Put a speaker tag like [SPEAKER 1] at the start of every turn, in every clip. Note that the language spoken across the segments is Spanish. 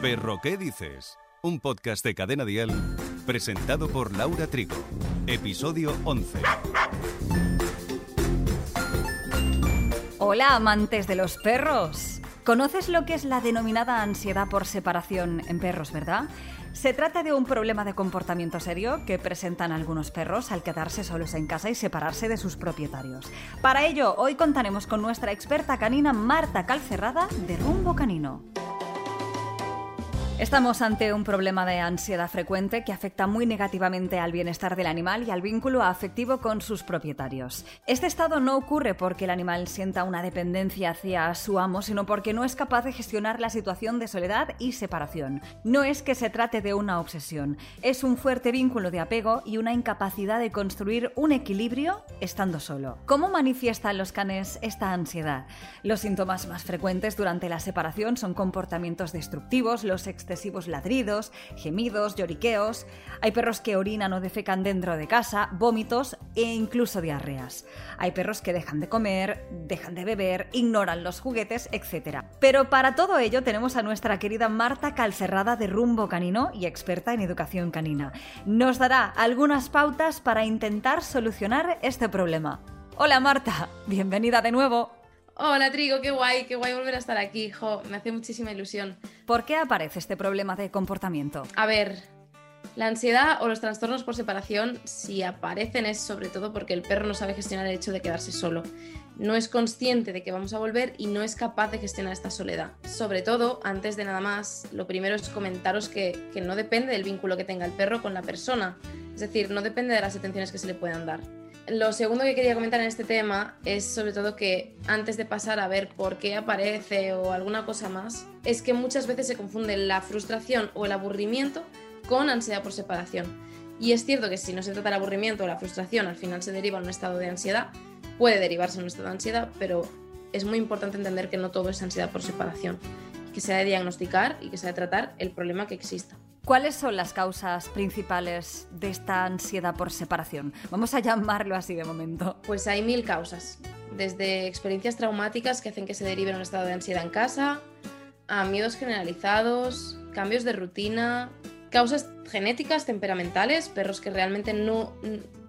[SPEAKER 1] Perro, ¿qué dices? Un podcast de Cadena Dial presentado por Laura Trigo. Episodio 11.
[SPEAKER 2] Hola, amantes de los perros. ¿Conoces lo que es la denominada ansiedad por separación en perros, verdad? Se trata de un problema de comportamiento serio que presentan algunos perros al quedarse solos en casa y separarse de sus propietarios. Para ello, hoy contaremos con nuestra experta canina Marta Calcerrada de Rumbo Canino. Estamos ante un problema de ansiedad frecuente que afecta muy negativamente al bienestar del animal y al vínculo afectivo con sus propietarios. Este estado no ocurre porque el animal sienta una dependencia hacia su amo, sino porque no es capaz de gestionar la situación de soledad y separación. No es que se trate de una obsesión, es un fuerte vínculo de apego y una incapacidad de construir un equilibrio estando solo. ¿Cómo manifiestan los canes esta ansiedad? Los síntomas más frecuentes durante la separación son comportamientos destructivos, los excesivos ladridos, gemidos, lloriqueos. Hay perros que orinan o defecan dentro de casa, vómitos e incluso diarreas. Hay perros que dejan de comer, dejan de beber, ignoran los juguetes, etc. Pero para todo ello tenemos a nuestra querida Marta Calcerrada de Rumbo Canino y experta en educación canina. Nos dará algunas pautas para intentar solucionar este problema. Hola Marta, bienvenida de nuevo.
[SPEAKER 3] Hola Trigo, qué guay, qué guay volver a estar aquí, jo, me hace muchísima ilusión.
[SPEAKER 2] ¿Por qué aparece este problema de comportamiento?
[SPEAKER 3] A ver, la ansiedad o los trastornos por separación, si aparecen es sobre todo porque el perro no sabe gestionar el hecho de quedarse solo. No es consciente de que vamos a volver y no es capaz de gestionar esta soledad. Sobre todo, antes de nada más, lo primero es comentaros que, que no depende del vínculo que tenga el perro con la persona. Es decir, no depende de las atenciones que se le puedan dar. Lo segundo que quería comentar en este tema es sobre todo que antes de pasar a ver por qué aparece o alguna cosa más, es que muchas veces se confunde la frustración o el aburrimiento con ansiedad por separación. Y es cierto que si no se trata del aburrimiento o la frustración, al final se deriva en un estado de ansiedad, puede derivarse en un estado de ansiedad, pero es muy importante entender que no todo es ansiedad por separación, que se ha de diagnosticar y que se ha de tratar el problema que exista.
[SPEAKER 2] ¿Cuáles son las causas principales de esta ansiedad por separación? Vamos a llamarlo así de momento.
[SPEAKER 3] Pues hay mil causas, desde experiencias traumáticas que hacen que se derive en un estado de ansiedad en casa, a miedos generalizados, cambios de rutina, causas genéticas, temperamentales, perros que realmente no,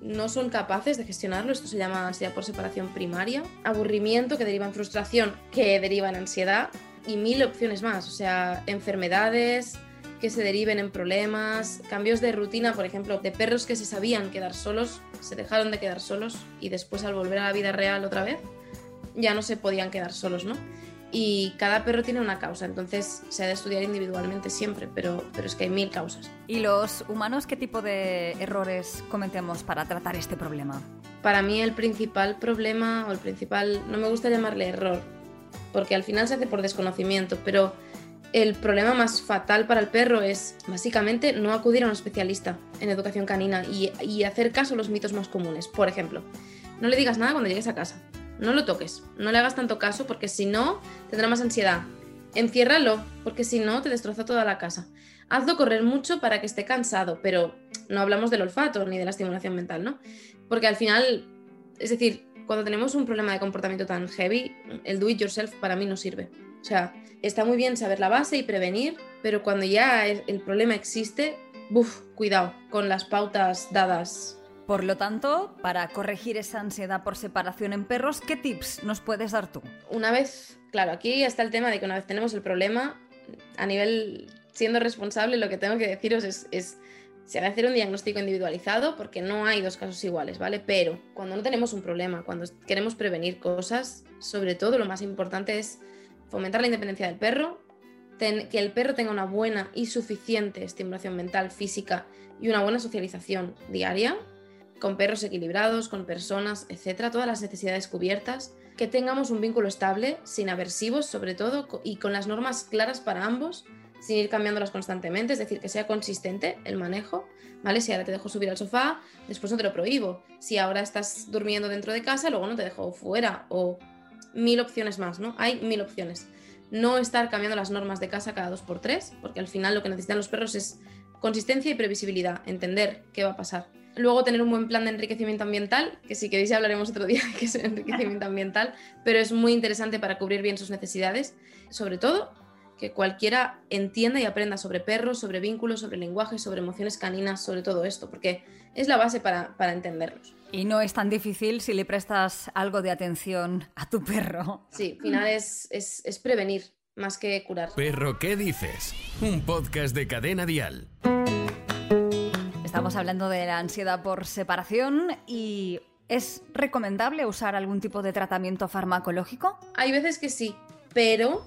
[SPEAKER 3] no son capaces de gestionarlo, esto se llama ansiedad por separación primaria, aburrimiento que deriva en frustración, que deriva en ansiedad, y mil opciones más, o sea, enfermedades, que se deriven en problemas, cambios de rutina, por ejemplo, de perros que se sabían quedar solos, se dejaron de quedar solos y después al volver a la vida real otra vez, ya no se podían quedar solos, ¿no? Y cada perro tiene una causa, entonces se ha de estudiar individualmente siempre, pero, pero es que hay mil causas.
[SPEAKER 2] ¿Y los humanos qué tipo de errores cometemos para tratar este problema?
[SPEAKER 3] Para mí el principal problema, o el principal, no me gusta llamarle error, porque al final se hace por desconocimiento, pero el problema más fatal para el perro es básicamente no acudir a un especialista en educación canina y, hacer caso a los mitos más comunes. Por ejemplo, no le digas nada cuando llegues a casa. No lo toques, no le hagas tanto caso porque si no tendrá más ansiedad. Enciérralo porque si no te destroza toda la casa. Hazlo correr mucho para que esté cansado, pero no hablamos del olfato ni de la estimulación mental, ¿no? Porque al final, es decir, cuando tenemos un problema de comportamiento tan heavy, el do it yourself para mí no sirve. O sea, está muy bien saber la base y prevenir, pero cuando ya el problema existe, buf, cuidado con las pautas dadas.
[SPEAKER 2] Por lo tanto, para corregir esa ansiedad por separación en perros, ¿qué tips nos puedes dar tú?
[SPEAKER 3] Una vez, claro, aquí está el tema de que una vez tenemos el problema, a nivel siendo responsable, lo que tengo que deciros es, es se ha de hacer un diagnóstico individualizado porque no hay dos casos iguales, ¿vale? Pero cuando no tenemos un problema, cuando queremos prevenir cosas, sobre todo lo más importante es fomentar la independencia del perro, que el perro tenga una buena y suficiente estimulación mental, física y una buena socialización diaria, con perros equilibrados, con personas, etcétera, todas las necesidades cubiertas, que tengamos un vínculo estable, sin aversivos sobre todo, y con las normas claras para ambos, sin ir cambiándolas constantemente, es decir, que sea consistente el manejo, ¿vale? Si ahora te dejo subir al sofá, después no te lo prohíbo. Si ahora estás durmiendo dentro de casa, luego no te dejo fuera, o mil opciones más, ¿no? Hay mil opciones. No estar cambiando las normas de casa cada dos por tres, porque al final lo que necesitan los perros es consistencia y previsibilidad, entender qué va a pasar. Luego tener un buen plan de enriquecimiento ambiental, que si queréis hablaremos otro día de qué es el enriquecimiento ambiental, pero es muy interesante para cubrir bien sus necesidades. Sobre todo, que cualquiera entienda y aprenda sobre perros, sobre vínculos, sobre lenguaje, sobre emociones caninas, sobre todo esto, porque es la base para, para entenderlos.
[SPEAKER 2] Y no es tan difícil si le prestas algo de atención a tu perro.
[SPEAKER 3] Sí, al final es, es, es prevenir más que curar.
[SPEAKER 1] Perro, ¿qué dices? Un podcast de cadena dial.
[SPEAKER 2] Estamos hablando de la ansiedad por separación y ¿es recomendable usar algún tipo de tratamiento farmacológico?
[SPEAKER 3] Hay veces que sí, pero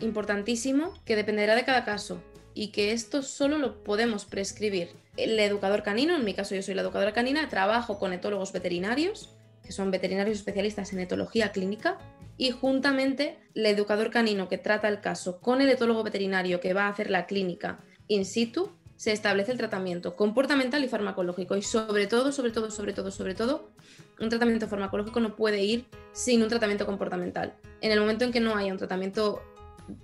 [SPEAKER 3] importantísimo que dependerá de cada caso y que esto solo lo podemos prescribir el educador canino, en mi caso yo soy la educadora canina, trabajo con etólogos veterinarios, que son veterinarios especialistas en etología clínica, y juntamente el educador canino que trata el caso con el etólogo veterinario que va a hacer la clínica in situ, se establece el tratamiento comportamental y farmacológico. Y sobre todo, sobre todo, sobre todo, sobre todo, un tratamiento farmacológico no puede ir sin un tratamiento comportamental. En el momento en que no haya un tratamiento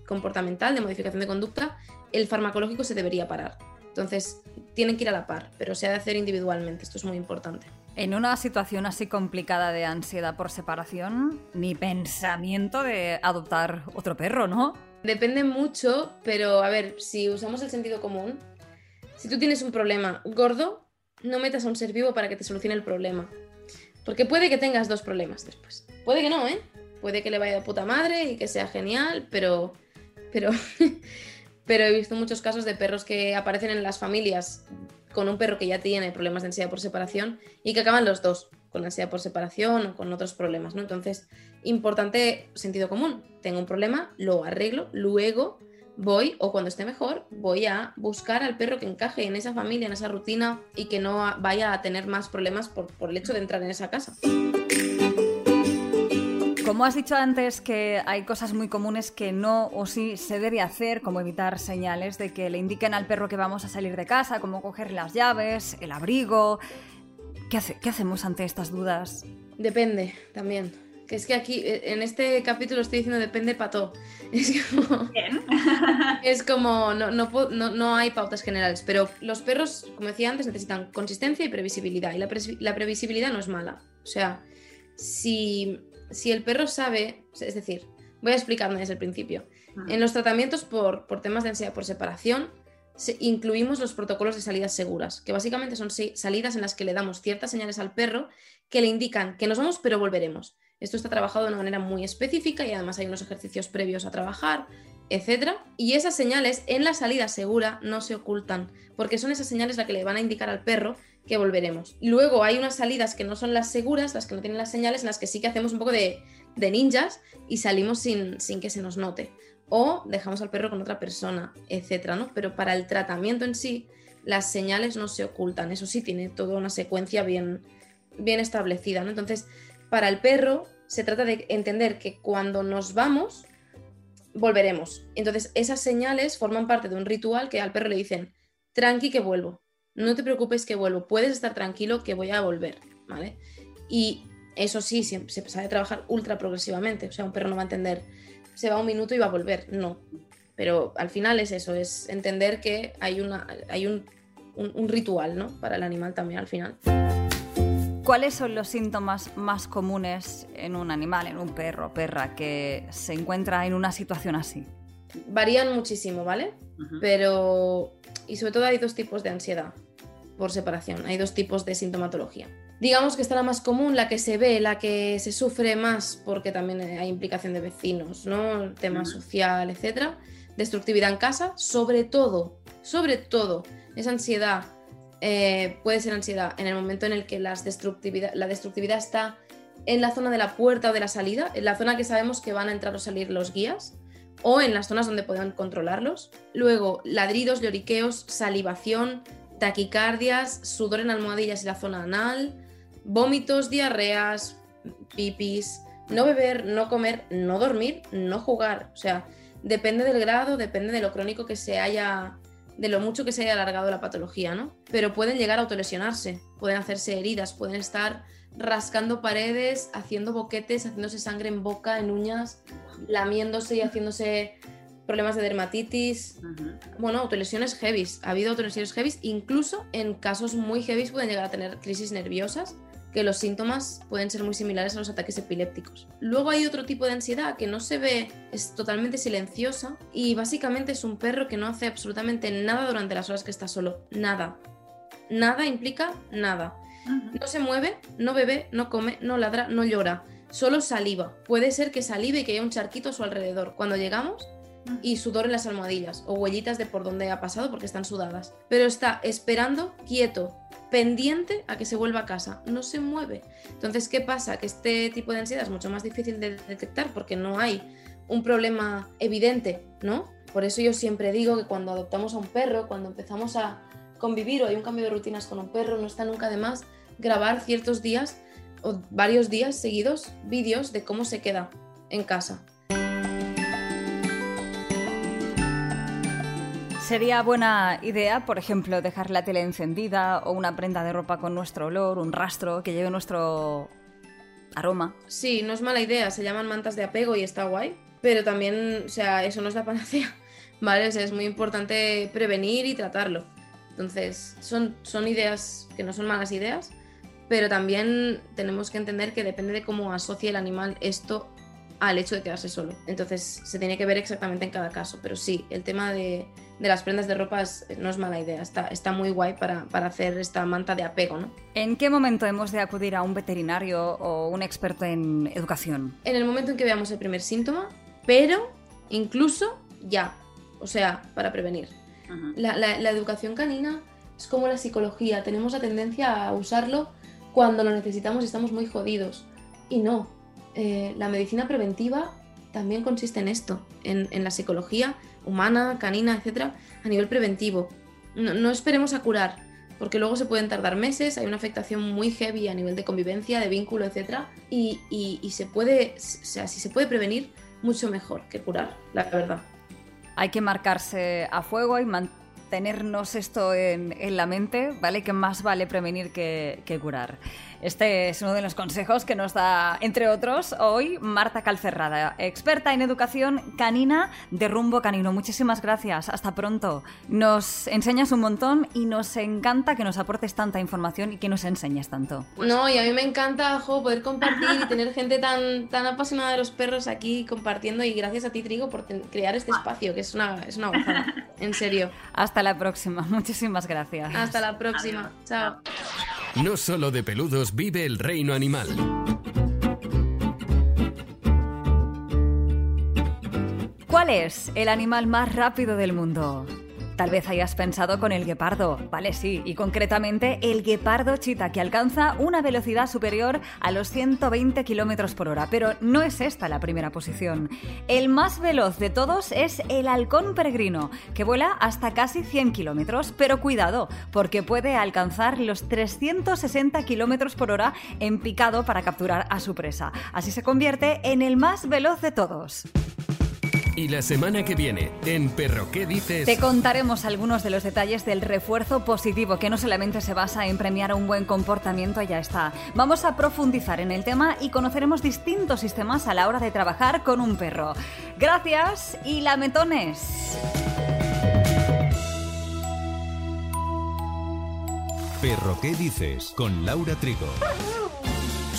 [SPEAKER 3] comportamental de modificación de conducta, el farmacológico se debería parar. Entonces, tienen que ir a la par, pero se ha de hacer individualmente, esto es muy importante.
[SPEAKER 2] En una situación así complicada de ansiedad por separación, ni pensamiento de adoptar otro perro, ¿no?
[SPEAKER 3] Depende mucho, pero a ver, si usamos el sentido común, si tú tienes un problema gordo, no metas a un ser vivo para que te solucione el problema. Porque puede que tengas dos problemas después. Puede que no, ¿eh? Puede que le vaya de puta madre y que sea genial, pero. Pero. pero he visto muchos casos de perros que aparecen en las familias con un perro que ya tiene problemas de ansiedad por separación y que acaban los dos con ansiedad por separación o con otros problemas, ¿no? Entonces, importante sentido común. Tengo un problema, lo arreglo, luego voy, o cuando esté mejor, voy a buscar al perro que encaje en esa familia, en esa rutina y que no vaya a tener más problemas por, por el hecho de entrar en esa casa.
[SPEAKER 2] Como has dicho antes que hay cosas muy comunes que no o sí se debe hacer, como evitar señales de que le indiquen al perro que vamos a salir de casa, como coger las llaves, el abrigo. ¿Qué, hace, qué hacemos ante estas dudas?
[SPEAKER 3] Depende también. Que es que aquí, eh, en este capítulo estoy diciendo depende pato. Es como. es como. No, no, no, no, hay pautas generales. Pero los perros, como decía antes, necesitan consistencia y previsibilidad. Y la, la previsibilidad no es mala. O sea, si si el perro sabe, es decir, voy a explicarme desde el principio. En los tratamientos por, temas de ansiedad por separación, incluimos los protocolos de salidas seguras, que básicamente son salidas en las que le damos ciertas señales al perro que le indican que nos vamos pero volveremos. Esto está trabajado de una manera muy específica y además hay unos ejercicios previos a trabajar, etc. Y esas señales en la salida segura no se ocultan, porque son esas señales las que le van a indicar al perro que volveremos. Luego hay unas salidas que no son las seguras, las que no tienen las señales, en las que sí que hacemos un poco de, ninjas y salimos sin, sin, que se nos note. O dejamos al perro con otra persona, etcétera, ¿no? Pero para el tratamiento en sí, las señales no se ocultan. Eso sí, tiene toda una secuencia bien, bien establecida, ¿no? Entonces, para el perro se trata de entender que cuando nos vamos, volveremos. Entonces, esas señales forman parte de un ritual que al perro le dicen, tranqui que vuelvo no te preocupes que vuelvo, puedes estar tranquilo que voy a volver, ¿vale? Y eso sí, se, se sabe trabajar ultra progresivamente, o sea, un perro no va a entender, se va un minuto y va a volver, no. Pero al final es eso, es entender que hay, una, hay un, un ritual, ¿no? Para el animal también al final.
[SPEAKER 2] ¿Cuáles son los síntomas más comunes en un animal, en un perro o perra, que se encuentra en una situación así?
[SPEAKER 3] Varían muchísimo, ¿vale? Pero, y sobre todo hay dos tipos de ansiedad por separación, hay dos tipos de sintomatología. Digamos que está la más común, la que se ve, la que se sufre más porque también hay implicación de vecinos, ¿no? El tema social, etcétera. Destructividad en casa, sobre todo, sobre todo, esa ansiedad eh, puede ser ansiedad en el momento en el que las destructividad, la destructividad está en la zona de la puerta o de la salida, en la zona que sabemos que van a entrar o salir los guías, o en las zonas donde puedan controlarlos. Luego, ladridos, lloriqueos, salivación, taquicardias, sudor en almohadillas y la zona anal, vómitos, diarreas, pipis, no beber, no comer, no dormir, no jugar. O sea, depende del grado, depende de lo crónico que se haya, de lo mucho que se haya alargado la patología, ¿no? Pero pueden llegar a autolesionarse, pueden hacerse heridas, pueden estar rascando paredes, haciendo boquetes, haciéndose sangre en boca, en uñas, lamiéndose y haciéndose problemas de dermatitis. Bueno, autolesiones heavy. Ha habido autolesiones heavy, incluso en casos muy heavy pueden llegar a tener crisis nerviosas que los síntomas pueden ser muy similares a los ataques epilépticos. Luego hay otro tipo de ansiedad que no se ve, es totalmente silenciosa y básicamente es un perro que no hace absolutamente nada durante las horas que está solo. Nada. Nada implica nada. No se mueve, no bebe, no come, no ladra, no llora. Solo saliva. Puede ser que salive y que haya un charquito a su alrededor. Cuando llegamos, y sudor en las almohadillas o huellitas de por dónde ha pasado porque están sudadas. Pero está esperando, quieto, pendiente a que se vuelva a casa, no se mueve. Entonces, ¿qué pasa? Que este tipo de ansiedad es mucho más difícil de detectar porque no hay un problema evidente, ¿no? Por eso yo siempre digo que cuando adoptamos a un perro, cuando empezamos a convivir o hay un cambio de rutinas con un perro, no está nunca de más grabar ciertos días o varios días seguidos vídeos de cómo se queda en casa.
[SPEAKER 2] Sería buena idea, por ejemplo, dejar la tele encendida o una prenda de ropa con nuestro olor, un rastro que lleve nuestro aroma.
[SPEAKER 3] Sí, no es mala idea, se llaman mantas de apego y está guay, pero también, o sea, eso no es la panacea, ¿vale? es muy importante prevenir y tratarlo. Entonces, son, son ideas que no son malas ideas, pero también tenemos que entender que depende de cómo asocie el animal esto al hecho de quedarse solo. Entonces, se tiene que ver exactamente en cada caso, pero sí, el tema de de las prendas de ropa no es mala idea, está, está muy guay para, hacer esta manta de apego, ¿no?
[SPEAKER 2] ¿En qué momento hemos de acudir a un veterinario o un experto en educación?
[SPEAKER 3] En el momento en que veamos el primer síntoma, pero incluso ya, o sea, para prevenir. la, la, educación canina es como la psicología, tenemos la tendencia a usarlo cuando lo necesitamos y estamos muy jodidos. Y no, eh, la medicina preventiva también consiste en esto, en, en la psicología humana, canina, etcétera, a nivel preventivo. No, esperemos a curar, porque luego se pueden tardar meses, hay una afectación muy heavy a nivel de convivencia, de vínculo, etcétera, y, y, se puede, o sea, si se puede prevenir, mucho mejor que curar, la verdad.
[SPEAKER 2] Hay que marcarse a fuego y mantenernos esto en, la mente, ¿vale? Que más vale prevenir que, que curar. Este es uno de los consejos que nos da, entre otros, hoy Marta Calcerrada, experta en educación canina de rumbo canino. Muchísimas gracias, hasta pronto. Nos enseñas un montón y nos encanta que nos aportes tanta información y que nos enseñes tanto.
[SPEAKER 3] No, y a mí me encanta poder compartir y tener gente tan, tan apasionada de los perros aquí compartiendo y gracias a ti, Trigo, por crear este espacio, que es una, es una gozada, en serio.
[SPEAKER 2] Hasta la próxima, muchísimas gracias.
[SPEAKER 3] Hasta la próxima, chao.
[SPEAKER 1] No solo de peludos vive el reino animal.
[SPEAKER 2] ¿Cuál es el animal más rápido del mundo? Tal vez hayas pensado con el guepardo, vale, sí, y concretamente el guepardo chita, que alcanza una velocidad superior a los 120 km por hora, pero no es esta la primera posición. El más veloz de todos es el halcón peregrino, que vuela hasta casi 100 km, pero cuidado, porque puede alcanzar los 360 km por hora en picado para capturar a su presa. Así se convierte en el más veloz de todos.
[SPEAKER 1] Y la semana que viene, en Perro ¿qué dices?
[SPEAKER 2] Te contaremos algunos de los detalles del refuerzo positivo, que no solamente se basa en premiar un buen comportamiento, ya está. Vamos a profundizar en el tema y conoceremos distintos sistemas a la hora de trabajar con un perro. Gracias y lametones.
[SPEAKER 1] Perro ¿qué dices? Con Laura Trigo.